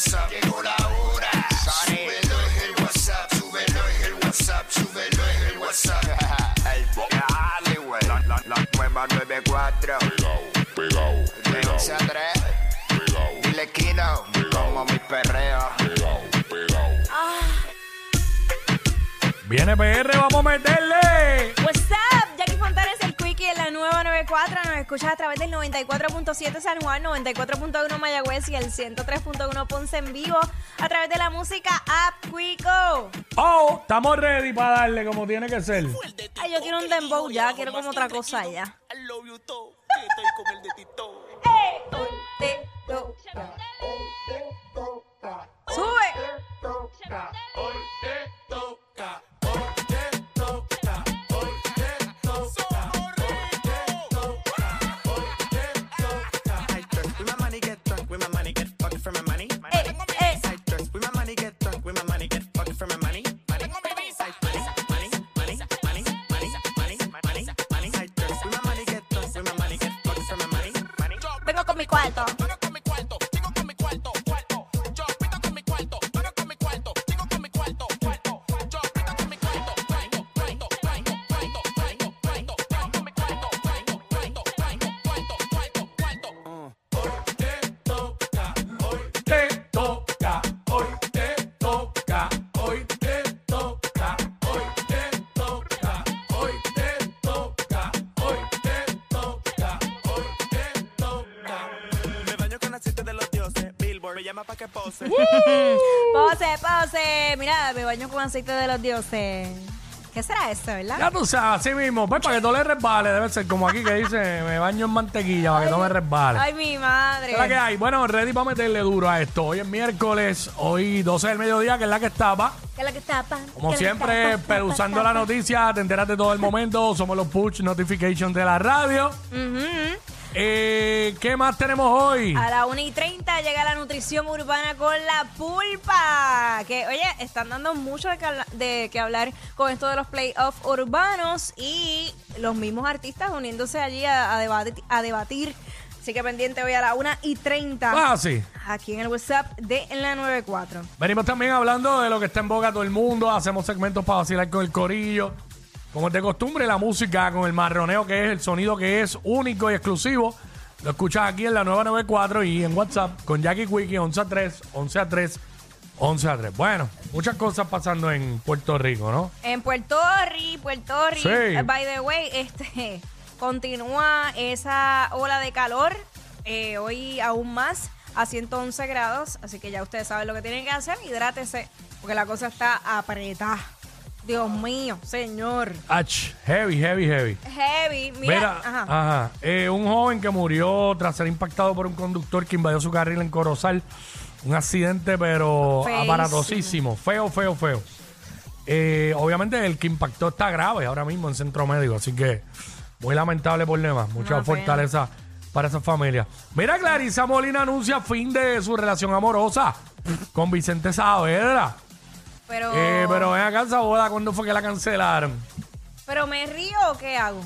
WhatsApp. Llegó. Súbelo es el WhatsApp. Súbelo es el WhatsApp. Súbelo es el WhatsApp. el dale. La, la, la nueva 94. Pegao, pegao. De 11 a 3. Como mi perreo. Pegao, pegao. Viene PR, vamos a meterle. Escuchas a través del 94.7 San Juan, 94.1 Mayagüez y el 103.1 Ponce en vivo a través de la música App Quico. Oh, estamos ready para darle como tiene que ser. Ay, yo quiero un dembow ya, quiero como otra cosa ya. Estoy con el de Tito. Sube. I 的 llama pa' que pose. Pose, pose. Mira, me baño con aceite de los dioses. ¿Qué será eso, verdad? Ya tú sabes, así mismo, pues para que no le resbale, debe ser como aquí que dice, me baño en mantequilla para que no me resbale. Ay, mi madre. ¿Qué que hay? Bueno, ready para meterle duro a esto. Hoy es miércoles, hoy 12 del mediodía, que es la que estaba. ¿Qué es la que tapa? Como ¿Qué es la que siempre, tapa? perusando Tapa, la noticia, te enteras de todo el momento. Somos los push notifications de la radio. Ujú. Eh, ¿Qué más tenemos hoy? A la 1 y 30 llega la nutrición urbana con la pulpa. Que, oye, están dando mucho de que, de que hablar con esto de los playoffs urbanos y los mismos artistas uniéndose allí a, a debatir, a debatir. Así que pendiente hoy a la 1 y 30 Ah, sí. aquí en el WhatsApp de en la 94. Venimos también hablando de lo que está en boca todo el mundo. Hacemos segmentos para vacilar con el corillo. Como es de costumbre, la música con el marroneo que es, el sonido que es único y exclusivo. Lo escuchas aquí en la nueva 94 y en WhatsApp con Jackie Quickie 11 a 3, 11 a 3, 11 a 3. Bueno, muchas cosas pasando en Puerto Rico, ¿no? En Puerto Rico, Puerto Rico, Sí. eh, by the way, este continúa esa ola de calor eh, hoy aún más a 111 grados, así que ya ustedes saben lo que tienen que hacer, hidrátese, porque la cosa está apretada. Dios mío, señor. Ach, heavy, heavy, heavy. Heavy, mira, Mira, ajá. ajá. Eh, un joven que murió tras ser impactado por un conductor que invadió su carril en Corozal. Un accidente, pero Feísimo. aparatosísimo. Feo, feo, feo. Eh, obviamente el que impactó está grave ahora mismo en centro médico, así que muy lamentable problema. Mucha pena. fortaleza para esa familia. Mira, Clarisa Molina anuncia fin de su relación amorosa con Vicente Saavedra. Pero, Eh, pero ven acá esa boda, ¿cuándo fue que la cancelaron? pero me río o qué hago?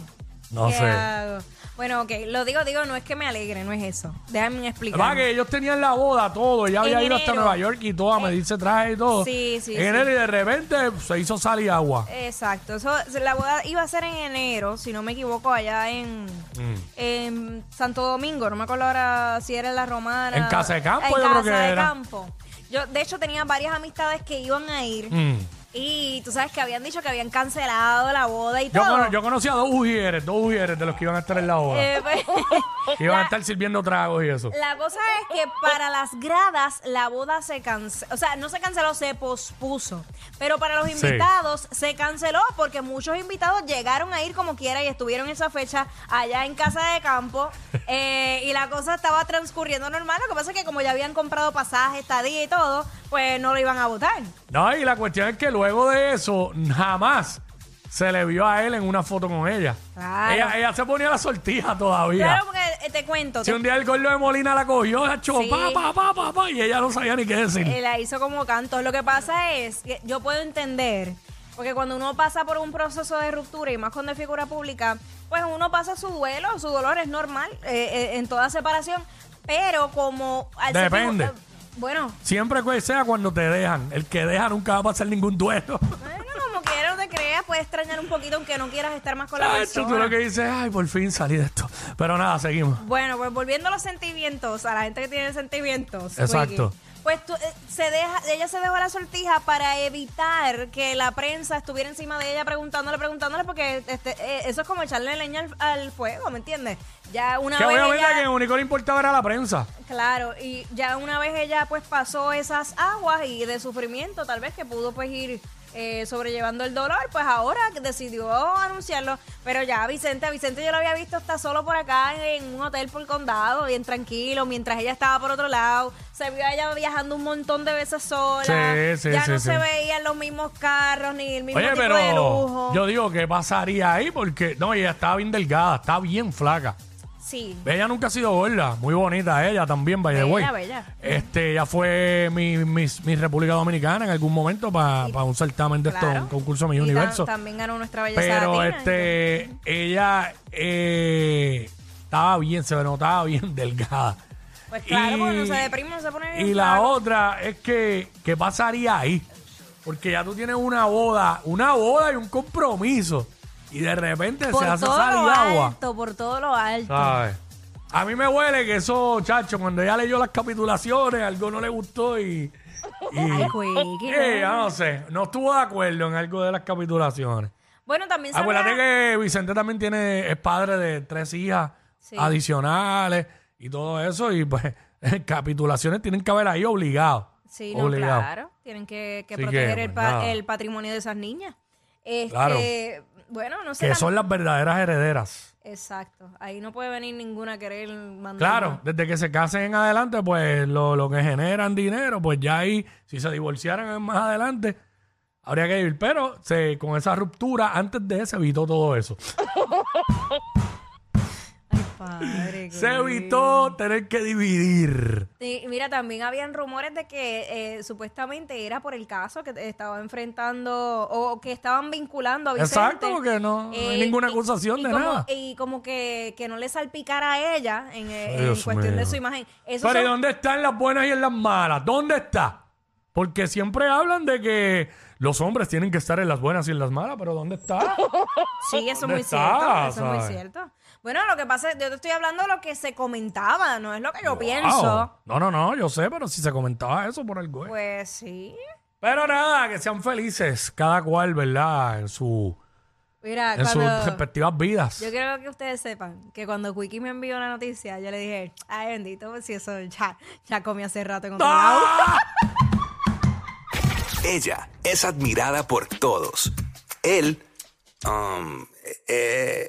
No ¿Qué sé. hago? Bueno, ok, lo digo, digo, no es que me alegre, no es eso. Déjame explicar. Va que ellos tenían la boda, todo. Ella había En ido hasta enero. Nueva York y todo a medirse traje y todo. Sí, sí, En sí. enero y de repente se hizo sal y agua. Exacto, eso, la boda iba a ser en enero, si no me equivoco, allá en, Mm. en Santo Domingo, no me acuerdo ahora si era en la Romana. En Casa de Campo, En yo creo Casa que de era. Campo. Yo, de hecho, tenía varias amistades que iban a ir Mm. Y tú sabes que habían dicho que habían cancelado la boda y Yo, todo. cono- yo conocí a dos ujieres, dos ujieres de los que iban a estar en la boda. Eh, pues, que iban a estar sirviendo tragos y eso. La cosa es que para las gradas la boda se canceló, o sea, no se canceló, se pospuso. Pero para los Sí. invitados se canceló porque muchos invitados llegaron a ir como quiera y estuvieron esa fecha allá en casa de campo eh, y la cosa estaba transcurriendo normal. Lo que pasa es que como ya habían comprado pasajes, estadía y todo, pues no lo iban a votar. No, y la cuestión es que luego de eso, jamás se le vio a él en una foto con ella. Claro. Ella, ella se ponía la sortija todavía. Claro, porque eh, te cuento, Si te- un día el gordo de Molina la cogió, la Sí. pa, pa, pa, pa, pa, y ella no sabía ni qué decir. Eh, la hizo como cantos. Lo que pasa es que yo puedo entender, porque cuando uno pasa por un proceso de ruptura y más cuando es figura pública, pues uno pasa su duelo, su dolor es normal eh, eh, en toda separación, pero como... al Depende. Bueno, Siempre que sea cuando te dejan. El que deja nunca va a pasar ningún duelo. bueno, como quiera, no te creas, pues puede extrañar un poquito aunque no quieras estar más con la persona. tú lo que dices, ay, por fin salí de esto. Pero nada, seguimos. Bueno, pues volviendo a los sentimientos, a la gente que tiene sentimientos. Exacto. Quickie, Pues tú, eh, se deja, ella se dejó la sortija para evitar que la prensa estuviera encima de ella preguntándole, preguntándole, porque este, eh, eso es como echarle leña al, al fuego, ¿me entiendes? Ya una Que vez obviamente ella- que lo único que le importaba era la prensa. Claro, y ya una vez ella pues pasó esas aguas y de sufrimiento, tal vez que pudo pues ir eh, sobrellevando el dolor, pues ahora decidió anunciarlo. Pero ya Vicente, a Vicente yo lo había visto hasta solo por acá en un hotel por el condado, bien tranquilo, mientras ella estaba por otro lado. Se vio a ella viajando un montón de veces sola. Sí, sí, ya sí, no se veían los mismos carros ni el mismo Oye, tipo pero de lujo. yo digo, ¿qué pasaría ahí? Porque, no, ella estaba bien delgada, está bien flaca. Sí. Ella nunca ha sido gorda, muy bonita ella también, by the Bella, way. bella. Este, ella fue mi, mi, mi República Dominicana en algún momento para un certamen de esto, Claro. un concurso Mi Y ta- Universo. también ganó nuestra belleza Pero latina. este, ella eh, estaba bien, se notaba bien delgada. Pues claro, porque no se deprime, no se pone bien Y la flaco. otra es que, ¿qué pasaría ahí? Porque ya tú tienes una boda, una boda y un compromiso. Y de repente por se hace todo salir lo agua. alto, por todo lo alto. ¿Sabes? A mí me huele que eso, chacho, cuando ella leyó las capitulaciones, algo no le gustó y. y Ay, Quickie, Eh, no. sé, no estuvo de acuerdo en algo de las capitulaciones. Bueno, también se Acuérdate que Vicente también tiene, es padre de tres hijas Sí. adicionales y todo eso, y pues capitulaciones tienen que haber ahí obligado. Sí, no, obligado. claro. Tienen que, proteger que, el, pues, pa- nada. el patrimonio de esas niñas. Este, Claro. Bueno, no sé. Que la- son las verdaderas herederas. Exacto. Ahí no puede venir ninguna a querer mandar. Claro, desde que se casen en adelante, pues lo, lo que generan dinero, pues ya ahí, si se divorciaran más adelante, habría que vivir. Pero se, con esa ruptura, antes de se evitó todo eso. Padre. Se evitó tener que dividir. Sí, mira, también habían rumores de que eh, supuestamente era por el caso que estaba enfrentando o que estaban vinculando a Vicente. Exacto, porque no- no hay ninguna acusación de como, nada. Y como que, que no le salpicara a ella en, eh, en cuestión de su imagen. Eso Pero ¿y dónde están las buenas y en las malas? ¿Dónde está? Porque siempre hablan de que los hombres tienen que estar en las buenas y en las malas, pero ¿dónde está? Sí, eso es ¿Dónde muy está? cierto. Eso es muy cierto. Bueno, lo que pasa es, yo te estoy hablando de lo que se comentaba, no es lo que yo Wow. pienso. No, no, no, yo sé, pero si se comentaba eso por algo. es. Pues sí. Pero nada, que sean felices, cada cual, ¿verdad? En, su, Mira, en sus cuando... respectivas vidas. Yo quiero que ustedes sepan que cuando Quickie me envió la noticia, yo le dije, ay bendito, pues si eso ya, ya comí hace rato en otro lado. ¡Ah! Ella es admirada por todos. Él, um, eh,